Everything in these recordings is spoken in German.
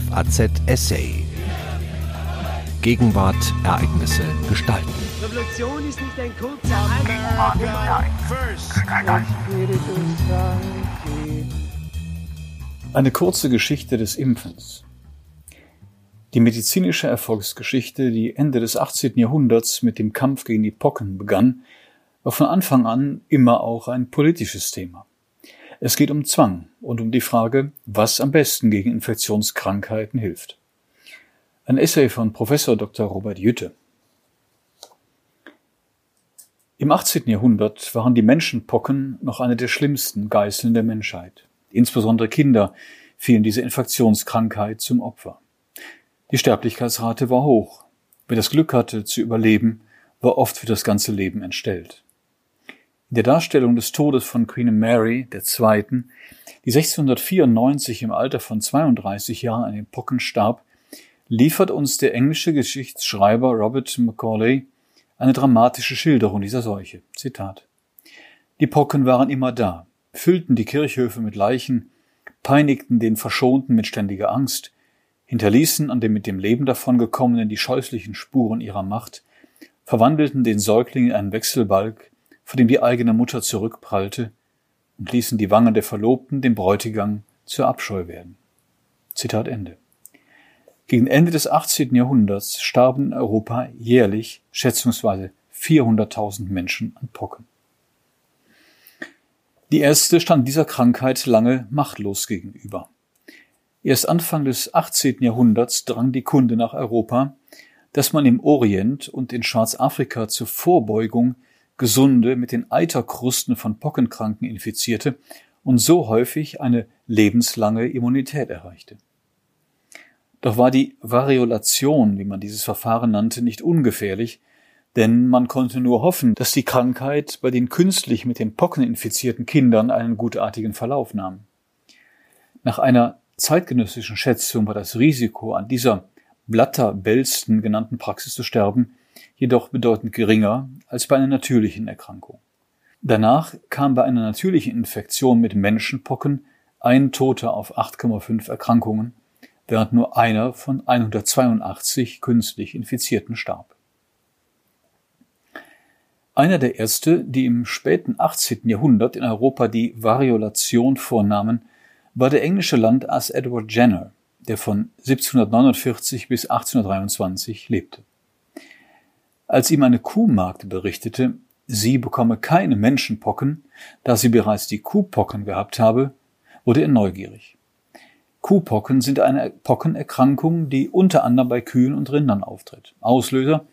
FAZ Essay. Gegenwart, Ereignisse, Gestalten. Revolution ist nicht ein kurzer Eine kurze Geschichte des Impfens. Die medizinische Erfolgsgeschichte, die Ende des 18. Jahrhunderts mit dem Kampf gegen die Pocken begann, war von Anfang an immer auch ein politisches Thema. Es geht um Zwang und um die Frage, was am besten gegen Infektionskrankheiten hilft. Ein Essay von Professor Dr. Robert Jütte. Im 18. Jahrhundert waren die Menschenpocken noch eine der schlimmsten Geißeln der Menschheit. Insbesondere Kinder fielen dieser Infektionskrankheit zum Opfer. Die Sterblichkeitsrate war hoch. Wer das Glück hatte zu überleben, war oft für das ganze Leben entstellt. In der Darstellung des Todes von Queen Mary II., die 1694 im Alter von 32 Jahren an den Pocken starb, liefert uns der englische Geschichtsschreiber Robert Macaulay eine dramatische Schilderung dieser Seuche. Zitat. Die Pocken waren immer da, füllten die Kirchhöfe mit Leichen, peinigten den Verschonten mit ständiger Angst, hinterließen an dem mit dem Leben davongekommenen die scheußlichen Spuren ihrer Macht, verwandelten den Säugling in einen Wechselbalg, vor dem die eigene Mutter zurückprallte, und ließen die Wangen der Verlobten dem Bräutigam zur Abscheu werden. Zitat Ende. Gegen Ende des 18. Jahrhunderts starben in Europa jährlich schätzungsweise 400.000 Menschen an Pocken. Die Ärzte standen dieser Krankheit lange machtlos gegenüber. Erst Anfang des 18. Jahrhunderts drang die Kunde nach Europa, dass man im Orient und in Schwarzafrika zur Vorbeugung Gesunde mit den Eiterkrusten von Pockenkranken infizierte und so häufig eine lebenslange Immunität erreichte. Doch war die Variolation, wie man dieses Verfahren nannte, nicht ungefährlich, denn man konnte nur hoffen, dass die Krankheit bei den künstlich mit den Pocken infizierten Kindern einen gutartigen Verlauf nahm. Nach einer zeitgenössischen Schätzung war das Risiko, an dieser Blatterbelsten genannten Praxis zu sterben, jedoch bedeutend geringer als bei einer natürlichen Erkrankung. Danach kam bei einer natürlichen Infektion mit Menschenpocken ein Toter auf 8,5 Erkrankungen, während nur einer von 182 künstlich Infizierten starb. Einer der Ärzte, die im späten 18. Jahrhundert in Europa die Variolation vornahmen, war der englische Landarzt Edward Jenner, der von 1749 bis 1823 lebte. Als ihm eine Kuhmagd berichtete, sie bekomme keine Menschenpocken, da sie bereits die Kuhpocken gehabt habe, wurde er neugierig. Kuhpocken sind eine Pockenerkrankung, die unter anderem bei Kühen und Rindern auftritt. Auslöser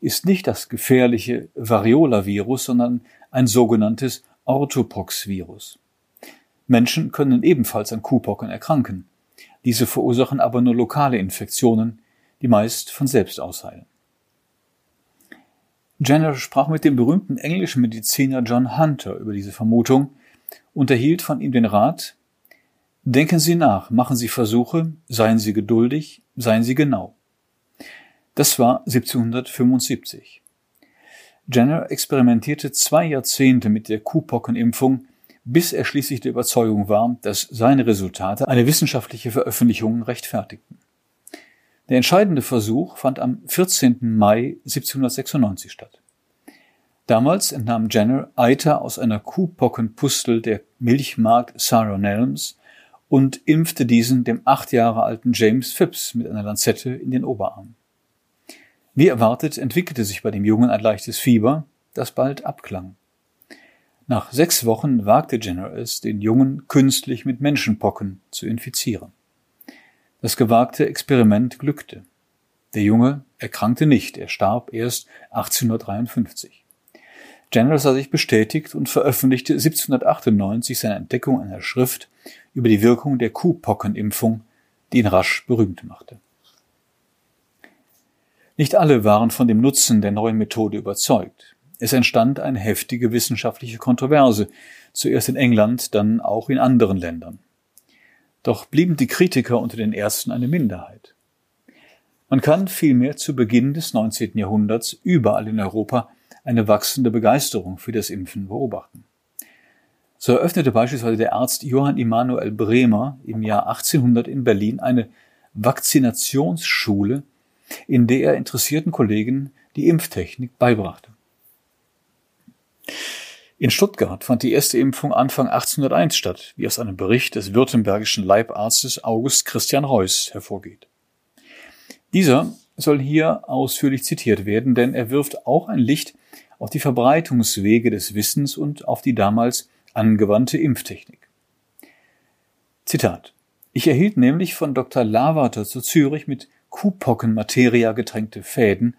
ist nicht das gefährliche Variola-Virus, sondern ein sogenanntes Orthopox-Virus. Menschen können ebenfalls an Kuhpocken erkranken. Diese verursachen aber nur lokale Infektionen, die meist von selbst ausheilen. Jenner sprach mit dem berühmten englischen Mediziner John Hunter über diese Vermutung und erhielt von ihm den Rat, denken Sie nach, machen Sie Versuche, seien Sie geduldig, seien Sie genau. Das war 1775. Jenner experimentierte zwei Jahrzehnte mit der Kuhpockenimpfung, bis er schließlich der Überzeugung war, dass seine Resultate eine wissenschaftliche Veröffentlichung rechtfertigten. Der entscheidende Versuch fand am 14. Mai 1796 statt. Damals entnahm Jenner Eiter aus einer Kuhpockenpustel der Milchmarkt Sarah Nelms und impfte diesen dem acht Jahre alten James Phipps mit einer Lanzette in den Oberarm. Wie erwartet entwickelte sich bei dem Jungen ein leichtes Fieber, das bald abklang. Nach sechs Wochen wagte Jenner es, den Jungen künstlich mit Menschenpocken zu infizieren. Das gewagte Experiment glückte. Der Junge erkrankte nicht, er starb erst 1853. Jenner sah sich bestätigt und veröffentlichte 1798 seine Entdeckung einer Schrift über die Wirkung der Kuhpockenimpfung, die ihn rasch berühmt machte. Nicht alle waren von dem Nutzen der neuen Methode überzeugt. Es entstand eine heftige wissenschaftliche Kontroverse, zuerst in England, dann auch in anderen Ländern. Doch blieben die Kritiker unter den Ersten eine Minderheit. Man kann vielmehr zu Beginn des 19. Jahrhunderts überall in Europa eine wachsende Begeisterung für das Impfen beobachten. So eröffnete beispielsweise der Arzt Johann Immanuel Bremer im Jahr 1800 in Berlin eine Vakzinationsschule, in der er interessierten Kollegen die Impftechnik beibrachte. In Stuttgart fand die erste Impfung Anfang 1801 statt, wie aus einem Bericht des württembergischen Leibarztes August Christian Reuss hervorgeht. Dieser soll hier ausführlich zitiert werden, denn er wirft auch ein Licht auf die Verbreitungswege des Wissens und auf die damals angewandte Impftechnik. Zitat. Ich erhielt nämlich von Dr. Lavater zu Zürich mit Kuhpockenmateria getränkte Fäden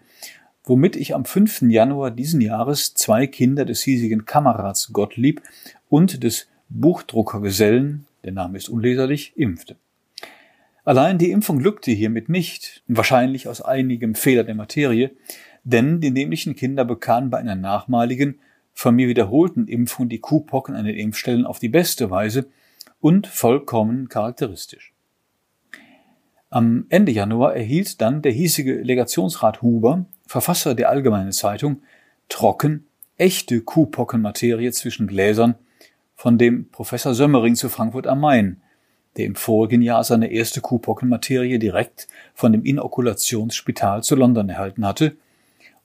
womit ich am 5. Januar diesen Jahres zwei Kinder des hiesigen Kamerats Gottlieb und des Buchdruckergesellen, der Name ist unleserlich, impfte. Allein die Impfung glückte hiermit nicht, wahrscheinlich aus einigem Fehler der Materie, denn die nämlichen Kinder bekamen bei einer nachmaligen, von mir wiederholten Impfung die Kuhpocken an den Impfstellen auf die beste Weise und vollkommen charakteristisch. Am Ende Januar erhielt dann der hiesige Legationsrat Huber Verfasser der Allgemeinen Zeitung, trocken, echte Kuhpockenmaterie zwischen Gläsern von dem Professor Sömmering zu Frankfurt am Main, der im vorigen Jahr seine erste Kuhpockenmaterie direkt von dem Inokulationsspital zu London erhalten hatte,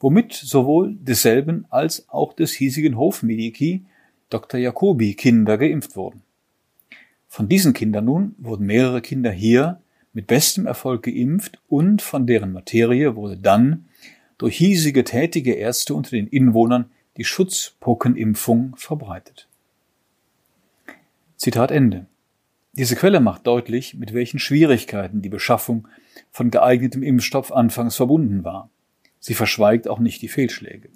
womit sowohl desselben als auch des hiesigen Hofmediki Dr. Jacobi Kinder geimpft wurden. Von diesen Kindern nun wurden mehrere Kinder hier mit bestem Erfolg geimpft und von deren Materie wurde dann durch hiesige tätige Ärzte unter den Inwohnern die Schutzpockenimpfung verbreitet. Zitat Ende. Diese Quelle macht deutlich, mit welchen Schwierigkeiten die Beschaffung von geeignetem Impfstoff anfangs verbunden war. Sie verschweigt auch nicht die Fehlschläge.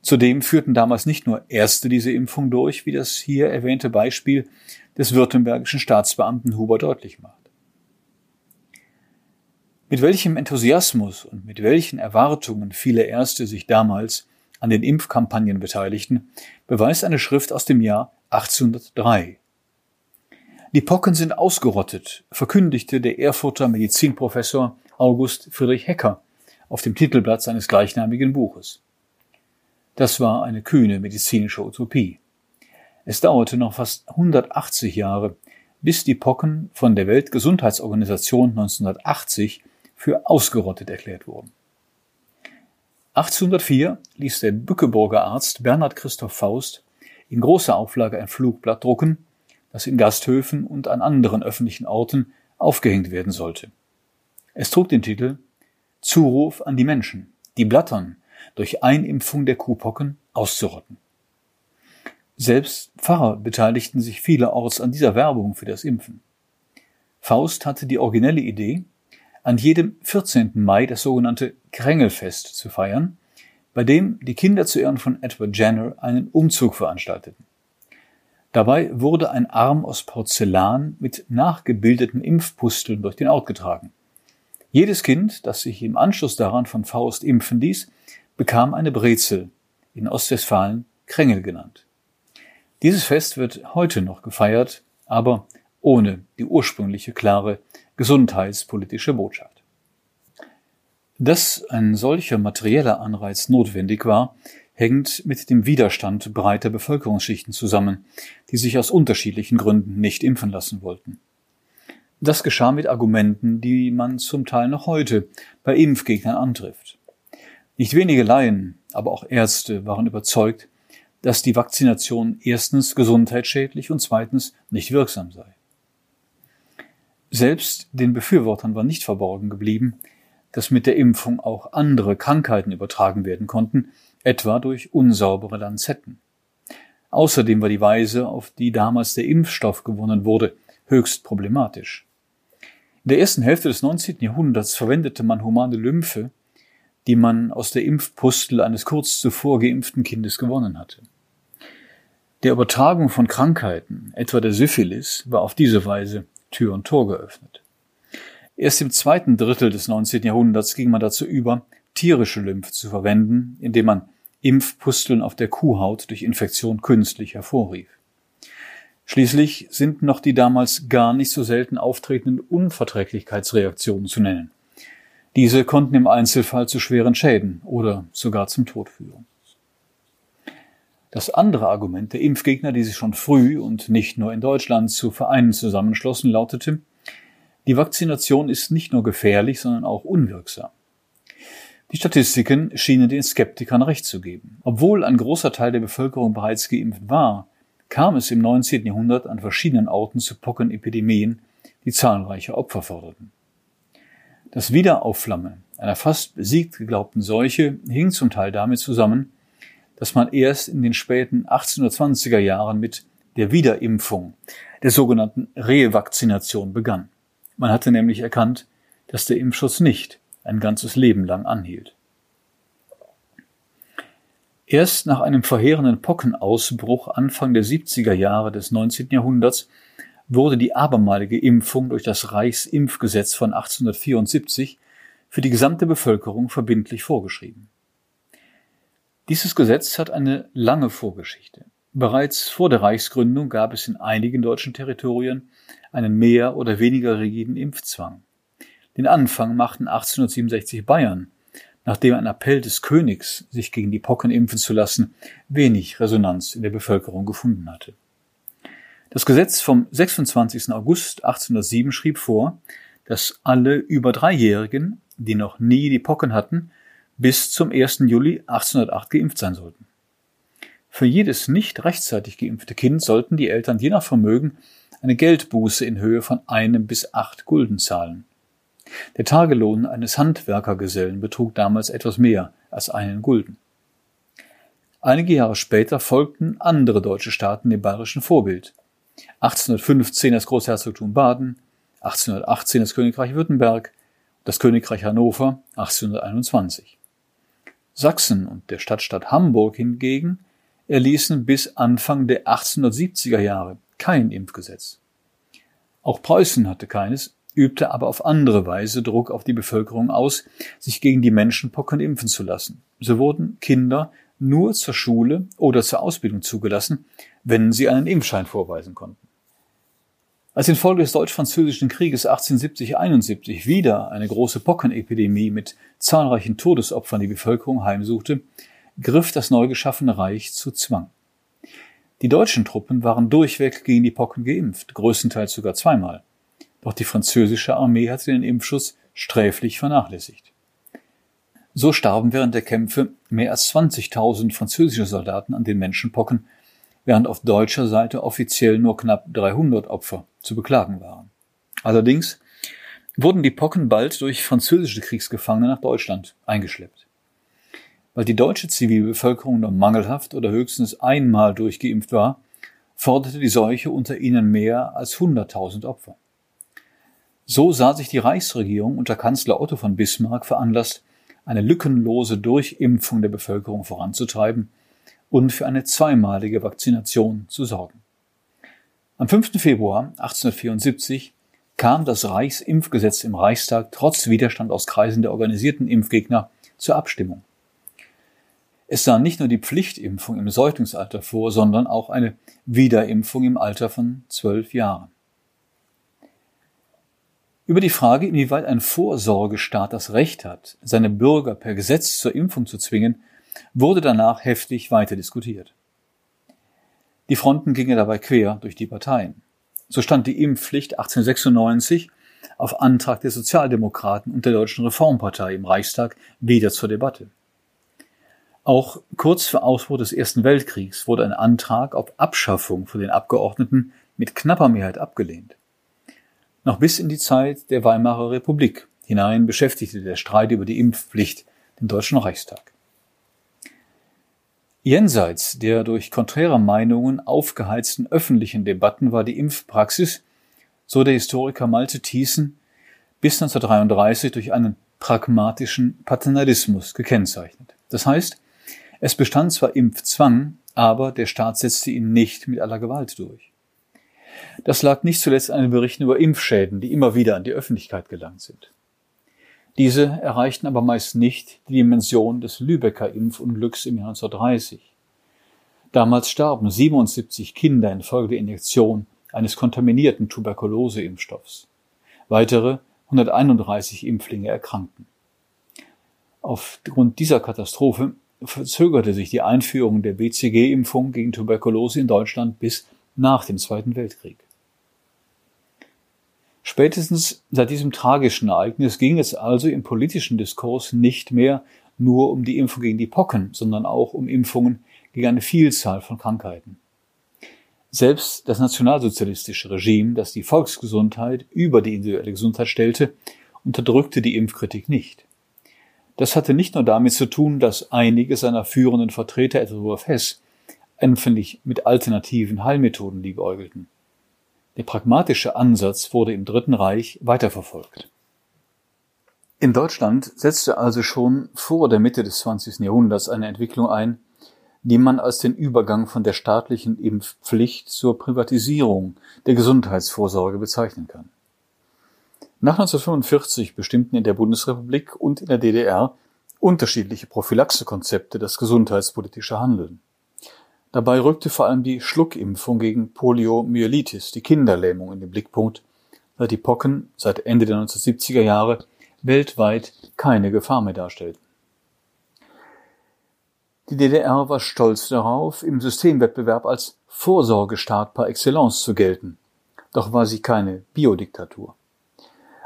Zudem führten damals nicht nur Ärzte diese Impfung durch, wie das hier erwähnte Beispiel des württembergischen Staatsbeamten Huber deutlich macht. Mit welchem Enthusiasmus und mit welchen Erwartungen viele Ärzte sich damals an den Impfkampagnen beteiligten, beweist eine Schrift aus dem Jahr 1803. Die Pocken sind ausgerottet, verkündigte der Erfurter Medizinprofessor August Friedrich Hecker auf dem Titelblatt seines gleichnamigen Buches. Das war eine kühne medizinische Utopie. Es dauerte noch fast 180 Jahre, bis die Pocken von der Weltgesundheitsorganisation 1980 für ausgerottet erklärt wurden. 1804 ließ der Bückeburger Arzt Bernhard Christoph Faust in großer Auflage ein Flugblatt drucken, das in Gasthöfen und an anderen öffentlichen Orten aufgehängt werden sollte. Es trug den Titel Zuruf an die Menschen, die Blattern durch Einimpfung der Kuhpocken auszurotten. Selbst Pfarrer beteiligten sich vielerorts an dieser Werbung für das Impfen. Faust hatte die originelle Idee, an jedem 14. Mai das sogenannte Krängelfest zu feiern, bei dem die Kinder zu Ehren von Edward Jenner einen Umzug veranstalteten. Dabei wurde ein Arm aus Porzellan mit nachgebildeten Impfpusteln durch den Ort getragen. Jedes Kind, das sich im Anschluss daran von Faust impfen ließ, bekam eine Brezel, in Ostwestfalen Krängel genannt. Dieses Fest wird heute noch gefeiert, aber ohne die ursprüngliche klare gesundheitspolitische Botschaft. Dass ein solcher materieller Anreiz notwendig war, hängt mit dem Widerstand breiter Bevölkerungsschichten zusammen, die sich aus unterschiedlichen Gründen nicht impfen lassen wollten. Das geschah mit Argumenten, die man zum Teil noch heute bei Impfgegnern antrifft. Nicht wenige Laien, aber auch Ärzte waren überzeugt, dass die Vakzination erstens gesundheitsschädlich und zweitens nicht wirksam sei. Selbst den Befürwortern war nicht verborgen geblieben, dass mit der Impfung auch andere Krankheiten übertragen werden konnten, etwa durch unsaubere Lanzetten. Außerdem war die Weise, auf die damals der Impfstoff gewonnen wurde, höchst problematisch. In der ersten Hälfte des 19. Jahrhunderts verwendete man humane Lymphe, die man aus der Impfpustel eines kurz zuvor geimpften Kindes gewonnen hatte. Der Übertragung von Krankheiten, etwa der Syphilis, war auf diese Weise Tür und Tor geöffnet. Erst im zweiten Drittel des 19. Jahrhunderts ging man dazu über, tierische Lymph zu verwenden, indem man Impfpusteln auf der Kuhhaut durch Infektion künstlich hervorrief. Schließlich sind noch die damals gar nicht so selten auftretenden Unverträglichkeitsreaktionen zu nennen. Diese konnten im Einzelfall zu schweren Schäden oder sogar zum Tod führen. Das andere Argument der Impfgegner, die sich schon früh und nicht nur in Deutschland zu Vereinen zusammenschlossen, lautete, Die Vakzination ist nicht nur gefährlich, sondern auch unwirksam. Die Statistiken schienen den Skeptikern recht zu geben. Obwohl ein großer Teil der Bevölkerung bereits geimpft war, kam es im 19. Jahrhundert an verschiedenen Orten zu Pockenepidemien, die zahlreiche Opfer forderten. Das Wiederaufflammen einer fast besiegt geglaubten Seuche hing zum Teil damit zusammen, dass man erst in den späten 1820er Jahren mit der Wiederimpfung, der sogenannten Revakzination begann. Man hatte nämlich erkannt, dass der Impfschutz nicht ein ganzes Leben lang anhielt. Erst nach einem verheerenden Pockenausbruch Anfang der 70er Jahre des 19. Jahrhunderts wurde die abermalige Impfung durch das Reichsimpfgesetz von 1874 für die gesamte Bevölkerung verbindlich vorgeschrieben. Dieses Gesetz hat eine lange Vorgeschichte. Bereits vor der Reichsgründung gab es in einigen deutschen Territorien einen mehr oder weniger rigiden Impfzwang. Den Anfang machten 1867 Bayern, nachdem ein Appell des Königs, sich gegen die Pocken impfen zu lassen, wenig Resonanz in der Bevölkerung gefunden hatte. Das Gesetz vom 26. August 1807 schrieb vor, dass alle über Dreijährigen, die noch nie die Pocken hatten, bis zum 1. Juli 1808 geimpft sein sollten. Für jedes nicht rechtzeitig geimpfte Kind sollten die Eltern je nach Vermögen eine Geldbuße in Höhe von einem bis acht Gulden zahlen. Der Tagelohn eines Handwerkergesellen betrug damals etwas mehr als einen Gulden. Einige Jahre später folgten andere deutsche Staaten dem bayerischen Vorbild. 1815 das Großherzogtum Baden, 1818 das Königreich Württemberg, das Königreich Hannover 1821. Sachsen und der Stadtstaat Hamburg hingegen erließen bis Anfang der 1870er Jahre kein Impfgesetz. Auch Preußen hatte keines, übte aber auf andere Weise Druck auf die Bevölkerung aus, sich gegen die Menschenpocken impfen zu lassen. So wurden Kinder nur zur Schule oder zur Ausbildung zugelassen, wenn sie einen Impfschein vorweisen konnten. Als infolge des Deutsch-Französischen Krieges 1870-71 wieder eine große Pockenepidemie mit zahlreichen Todesopfern die Bevölkerung heimsuchte, griff das neu geschaffene Reich zu Zwang. Die deutschen Truppen waren durchweg gegen die Pocken geimpft, größtenteils sogar zweimal. Doch die französische Armee hatte den Impfschutz sträflich vernachlässigt. So starben während der Kämpfe mehr als 20.000 französische Soldaten an den Menschenpocken, während auf deutscher Seite offiziell nur knapp 300 Opfer zu beklagen waren. Allerdings wurden die Pocken bald durch französische Kriegsgefangene nach Deutschland eingeschleppt. Weil die deutsche Zivilbevölkerung nur mangelhaft oder höchstens einmal durchgeimpft war, forderte die Seuche unter ihnen mehr als 100.000 Opfer. So sah sich die Reichsregierung unter Kanzler Otto von Bismarck veranlasst, eine lückenlose Durchimpfung der Bevölkerung voranzutreiben und für eine zweimalige Vakzination zu sorgen. Am 5. Februar 1874 kam das Reichsimpfgesetz im Reichstag trotz Widerstand aus Kreisen der organisierten Impfgegner zur Abstimmung. Es sah nicht nur die Pflichtimpfung im Säuglingsalter vor, sondern auch eine Wiederimpfung im Alter von zwölf Jahren. Über die Frage, inwieweit ein Vorsorgestaat das Recht hat, seine Bürger per Gesetz zur Impfung zu zwingen, wurde danach heftig weiter diskutiert. Die Fronten gingen dabei quer durch die Parteien. So stand die Impfpflicht 1896 auf Antrag der Sozialdemokraten und der Deutschen Reformpartei im Reichstag wieder zur Debatte. Auch kurz vor Ausbruch des Ersten Weltkriegs wurde ein Antrag auf Abschaffung von den Abgeordneten mit knapper Mehrheit abgelehnt. Noch bis in die Zeit der Weimarer Republik hinein beschäftigte der Streit über die Impfpflicht den Deutschen Reichstag. Jenseits der durch konträre Meinungen aufgeheizten öffentlichen Debatten war die Impfpraxis, so der Historiker Malte Thiessen, bis 1933 durch einen pragmatischen Paternalismus gekennzeichnet. Das heißt, es bestand zwar Impfzwang, aber der Staat setzte ihn nicht mit aller Gewalt durch. Das lag nicht zuletzt an den Berichten über Impfschäden, die immer wieder an die Öffentlichkeit gelangt sind. Diese erreichten aber meist nicht die Dimension des Lübecker Impfunglücks im Jahr 1930. Damals starben 77 Kinder infolge der Injektion eines kontaminierten Tuberkuloseimpfstoffs. Weitere 131 Impflinge erkrankten. Aufgrund dieser Katastrophe verzögerte sich die Einführung der BCG-Impfung gegen Tuberkulose in Deutschland bis nach dem Zweiten Weltkrieg. Spätestens seit diesem tragischen Ereignis ging es also im politischen Diskurs nicht mehr nur um die Impfung gegen die Pocken, sondern auch um Impfungen gegen eine Vielzahl von Krankheiten. Selbst das nationalsozialistische Regime, das die Volksgesundheit über die individuelle Gesundheit stellte, unterdrückte die Impfkritik nicht. Das hatte nicht nur damit zu tun, dass einige seiner führenden Vertreter, etwa Rudolf Hess, empfindlich mit alternativen Heilmethoden liebäugelten. Der pragmatische Ansatz wurde im Dritten Reich weiterverfolgt. In Deutschland setzte also schon vor der Mitte des 20. Jahrhunderts eine Entwicklung ein, die man als den Übergang von der staatlichen Impfpflicht zur Privatisierung der Gesundheitsvorsorge bezeichnen kann. Nach 1945 bestimmten in der Bundesrepublik und in der DDR unterschiedliche Prophylaxekonzepte das gesundheitspolitische Handeln. Dabei rückte vor allem die Schluckimpfung gegen Poliomyelitis, die Kinderlähmung, in den Blickpunkt, da die Pocken seit Ende der 1970er Jahre weltweit keine Gefahr mehr darstellten. Die DDR war stolz darauf, im Systemwettbewerb als Vorsorgestaat par excellence zu gelten. Doch war sie keine Biodiktatur.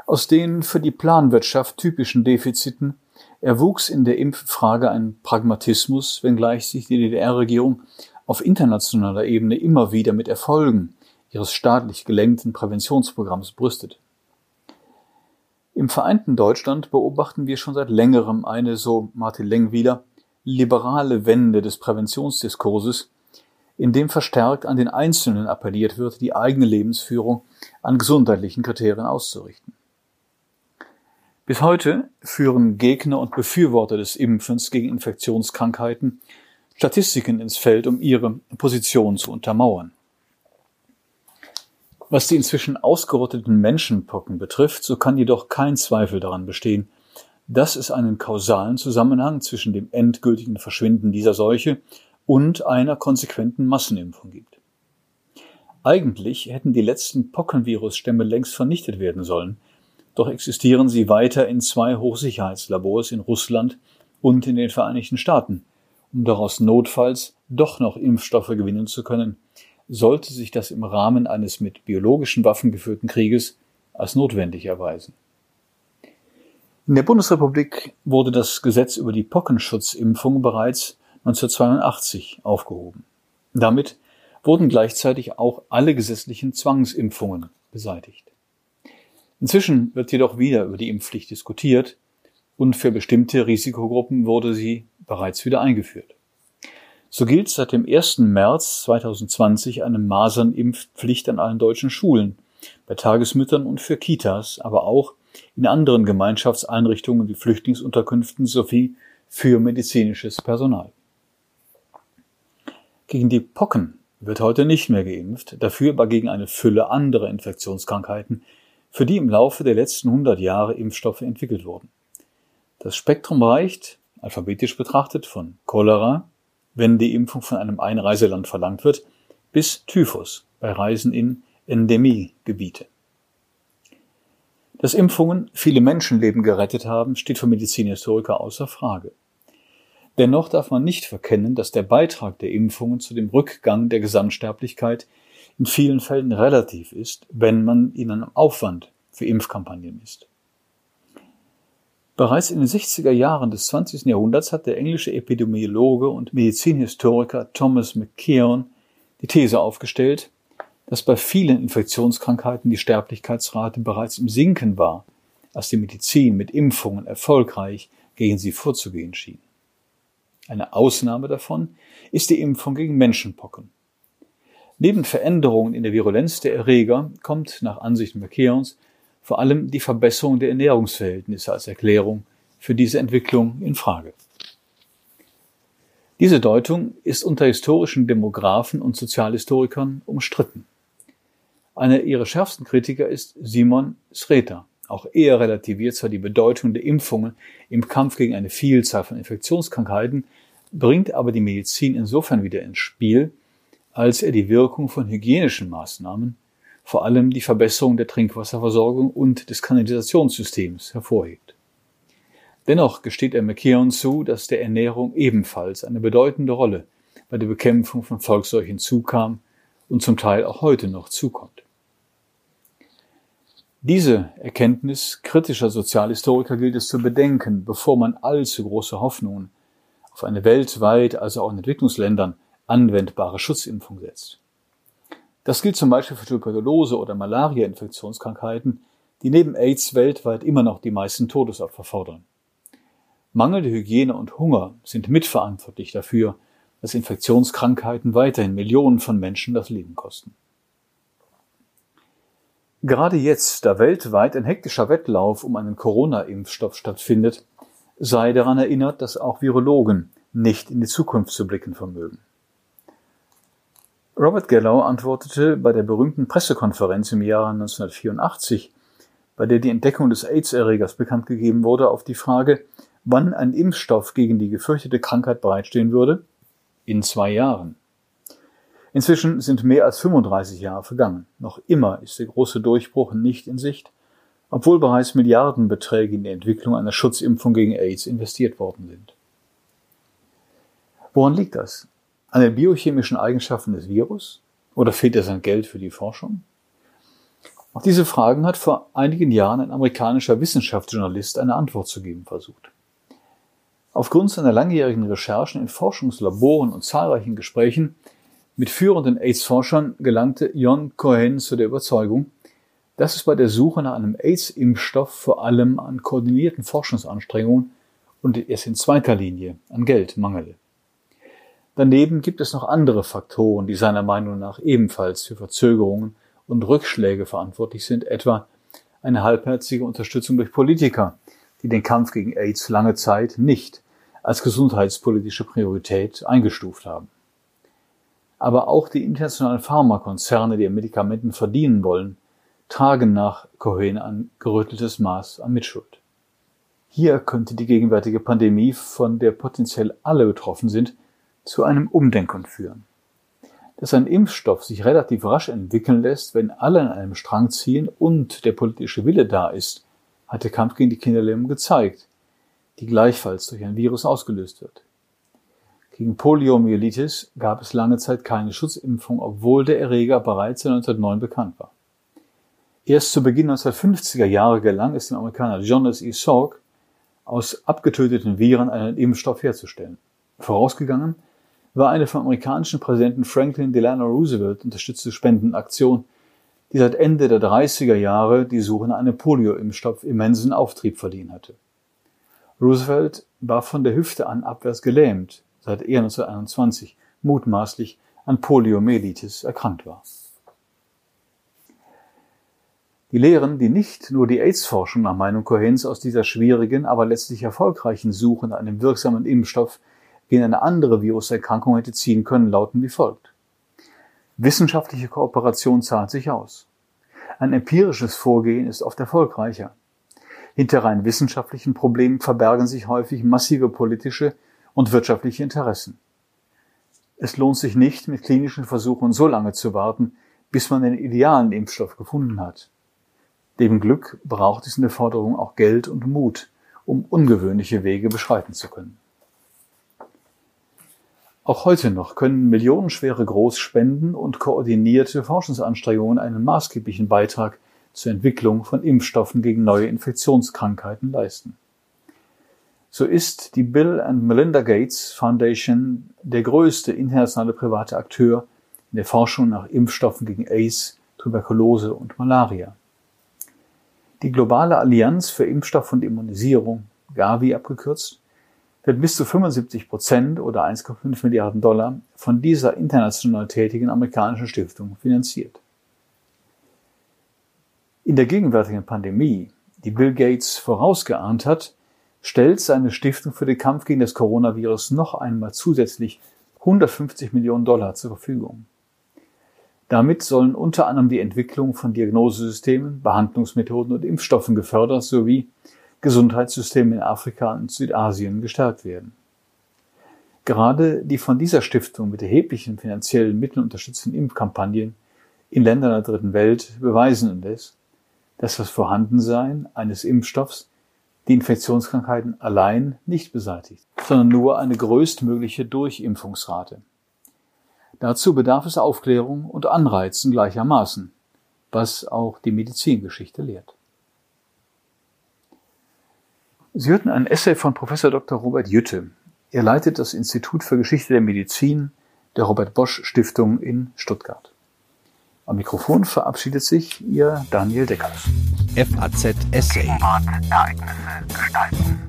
Aus den für die Planwirtschaft typischen Defiziten erwuchs in der Impffrage ein Pragmatismus, wenngleich sich die DDR-Regierung auf internationaler Ebene immer wieder mit Erfolgen ihres staatlich gelenkten Präventionsprogramms brüstet. Im vereinten Deutschland beobachten wir schon seit längerem eine, so Martin Lengwieder, liberale Wende des Präventionsdiskurses, in dem verstärkt an den Einzelnen appelliert wird, die eigene Lebensführung an gesundheitlichen Kriterien auszurichten. Bis heute führen Gegner und Befürworter des Impfens gegen Infektionskrankheiten Statistiken ins Feld, um ihre Position zu untermauern. Was die inzwischen ausgerotteten Menschenpocken betrifft, so kann jedoch kein Zweifel daran bestehen, dass es einen kausalen Zusammenhang zwischen dem endgültigen Verschwinden dieser Seuche und einer konsequenten Massenimpfung gibt. Eigentlich hätten die letzten Pockenvirusstämme längst vernichtet werden sollen, doch existieren sie weiter in zwei Hochsicherheitslabors in Russland und in den Vereinigten Staaten, um daraus notfalls doch noch Impfstoffe gewinnen zu können, sollte sich das im Rahmen eines mit biologischen Waffen geführten Krieges als notwendig erweisen. In der Bundesrepublik wurde das Gesetz über die Pockenschutzimpfung bereits 1982 aufgehoben. Damit wurden gleichzeitig auch alle gesetzlichen Zwangsimpfungen beseitigt. Inzwischen wird jedoch wieder über die Impfpflicht diskutiert und für bestimmte Risikogruppen wurde sie bereits wieder eingeführt. So gilt seit dem 1. März 2020 eine Masernimpfpflicht an allen deutschen Schulen, bei Tagesmüttern und für Kitas, aber auch in anderen Gemeinschaftseinrichtungen wie Flüchtlingsunterkünften sowie für medizinisches Personal. Gegen die Pocken wird heute nicht mehr geimpft, dafür aber gegen eine Fülle anderer Infektionskrankheiten, für die im Laufe der letzten 100 Jahre Impfstoffe entwickelt wurden. Das Spektrum reicht, alphabetisch betrachtet, von Cholera, wenn die Impfung von einem Einreiseland verlangt wird, bis Typhus bei Reisen in Endemiegebiete. Dass Impfungen viele Menschenleben gerettet haben, steht für Medizinhistoriker außer Frage. Dennoch darf man nicht verkennen, dass der Beitrag der Impfungen zu dem Rückgang der Gesamtsterblichkeit in vielen Fällen relativ ist, wenn man ihn am Aufwand für Impfkampagnen misst. Bereits in den 60er Jahren des 20. Jahrhunderts hat der englische Epidemiologe und Medizinhistoriker Thomas McKeown die These aufgestellt, dass bei vielen Infektionskrankheiten die Sterblichkeitsrate bereits im Sinken war, als die Medizin mit Impfungen erfolgreich gegen sie vorzugehen schien. Eine Ausnahme davon ist die Impfung gegen Menschenpocken. Neben Veränderungen in der Virulenz der Erreger kommt nach Ansicht McKeons vor allem die Verbesserung der Ernährungsverhältnisse als Erklärung für diese Entwicklung in Frage. Diese Deutung ist unter historischen Demographen und Sozialhistorikern umstritten. Einer ihrer schärfsten Kritiker ist Simon Sreta. Auch er relativiert zwar die Bedeutung der Impfungen im Kampf gegen eine Vielzahl von Infektionskrankheiten, bringt aber die Medizin insofern wieder ins Spiel, als er die Wirkung von hygienischen Maßnahmen, vor allem die Verbesserung der Trinkwasserversorgung und des Kanalisationssystems hervorhebt. Dennoch gesteht er McKeown zu, dass der Ernährung ebenfalls eine bedeutende Rolle bei der Bekämpfung von Volksseuchen zukam und zum Teil auch heute noch zukommt. Diese Erkenntnis kritischer Sozialhistoriker gilt es zu bedenken, bevor man allzu große Hoffnungen auf eine weltweit, also auch in Entwicklungsländern, anwendbare Schutzimpfung setzt. Das gilt zum Beispiel für Tuberkulose oder Malaria-Infektionskrankheiten, die neben AIDS weltweit immer noch die meisten Todesopfer fordern. Mangelnde Hygiene und Hunger sind mitverantwortlich dafür, dass Infektionskrankheiten weiterhin Millionen von Menschen das Leben kosten. Gerade jetzt, da weltweit ein hektischer Wettlauf um einen Corona-Impfstoff stattfindet, sei daran erinnert, dass auch Virologen nicht in die Zukunft zu blicken vermögen. Robert Gallow antwortete bei der berühmten Pressekonferenz im Jahre 1984, bei der die Entdeckung des AIDS-Erregers bekannt gegeben wurde, auf die Frage, wann ein Impfstoff gegen die gefürchtete Krankheit bereitstehen würde, in zwei Jahren. Inzwischen sind mehr als 35 Jahre vergangen. Noch immer ist der große Durchbruch nicht in Sicht, obwohl bereits Milliardenbeträge in die Entwicklung einer Schutzimpfung gegen AIDS investiert worden sind. Woran liegt das? An den biochemischen Eigenschaften des Virus? Oder fehlt es an Geld für die Forschung? Auf diese Fragen hat vor einigen Jahren ein amerikanischer Wissenschaftsjournalist eine Antwort zu geben versucht. Aufgrund seiner langjährigen Recherchen in Forschungslaboren und zahlreichen Gesprächen mit führenden AIDS-Forschern gelangte John Cohen zu der Überzeugung, dass es bei der Suche nach einem AIDS-Impfstoff vor allem an koordinierten Forschungsanstrengungen und erst in zweiter Linie an Geld mangele. Daneben gibt es noch andere Faktoren, die seiner Meinung nach ebenfalls für Verzögerungen und Rückschläge verantwortlich sind, etwa eine halbherzige Unterstützung durch Politiker, die den Kampf gegen AIDS lange Zeit nicht als gesundheitspolitische Priorität eingestuft haben aber auch die internationalen Pharmakonzerne, die an Medikamenten verdienen wollen, tragen nach Cohen ein gerütteltes Maß an Mitschuld. Hier könnte die gegenwärtige Pandemie, von der potenziell alle betroffen sind, zu einem Umdenken führen. Dass ein Impfstoff sich relativ rasch entwickeln lässt, wenn alle an einem Strang ziehen und der politische Wille da ist, hat der Kampf gegen die Kinderlähmung gezeigt, die gleichfalls durch ein Virus ausgelöst wird. Gegen Poliomyelitis gab es lange Zeit keine Schutzimpfung, obwohl der Erreger bereits 1909 bekannt war. Erst zu Beginn 1950er Jahre gelang es dem Amerikaner Jonas E. Salk, aus abgetöteten Viren einen Impfstoff herzustellen. Vorausgegangen war eine vom amerikanischen Präsidenten Franklin Delano Roosevelt unterstützte Spendenaktion, die seit Ende der 30er Jahre die Suche nach einem Polio-Impfstoff immensen Auftrieb verliehen hatte. Roosevelt war von der Hüfte an abwärts gelähmt, seit er 1921 mutmaßlich an Poliomyelitis erkrankt war. Die Lehren, die nicht nur die AIDS-Forschung nach Meinung Cohens aus dieser schwierigen, aber letztlich erfolgreichen Suche nach einem wirksamen Impfstoff gegen eine andere Viruserkrankung hätte ziehen können, lauten wie folgt. Wissenschaftliche Kooperation zahlt sich aus. Ein empirisches Vorgehen ist oft erfolgreicher. Hinter rein wissenschaftlichen Problemen verbergen sich häufig massive politische und wirtschaftliche Interessen. Es lohnt sich nicht, mit klinischen Versuchen so lange zu warten, bis man den idealen Impfstoff gefunden hat. Dem Glück braucht es in der Forderung auch Geld und Mut, um ungewöhnliche Wege beschreiten zu können. Auch heute noch können millionenschwere Großspenden und koordinierte Forschungsanstrengungen einen maßgeblichen Beitrag zur Entwicklung von Impfstoffen gegen neue Infektionskrankheiten leisten. So ist die Bill and Melinda Gates Foundation der größte internationale private Akteur in der Forschung nach Impfstoffen gegen AIDS, Tuberkulose und Malaria. Die globale Allianz für Impfstoff und Immunisierung, Gavi abgekürzt, wird bis zu 75 Prozent oder 1,5 Milliarden Dollar von dieser international tätigen amerikanischen Stiftung finanziert. In der gegenwärtigen Pandemie, die Bill Gates vorausgeahnt hat, stellt seine Stiftung für den Kampf gegen das Coronavirus noch einmal zusätzlich 150 Millionen Dollar zur Verfügung. Damit sollen unter anderem die Entwicklung von Diagnosesystemen, Behandlungsmethoden und Impfstoffen gefördert sowie Gesundheitssysteme in Afrika und Südasien gestärkt werden. Gerade die von dieser Stiftung mit erheblichen finanziellen Mitteln unterstützten Impfkampagnen in Ländern der dritten Welt beweisen indes, dass das Vorhandensein eines Impfstoffs die Infektionskrankheiten allein nicht beseitigt, sondern nur eine größtmögliche Durchimpfungsrate. Dazu bedarf es Aufklärung und Anreizen gleichermaßen, was auch die Medizingeschichte lehrt. Sie hörten ein Essay von Professor Dr. Robert Jütte. Er leitet das Institut für Geschichte der Medizin der Robert Bosch Stiftung in Stuttgart. Am Mikrofon verabschiedet sich Ihr Daniel Deckers. FAZ Essay. Ereignisse gestalten.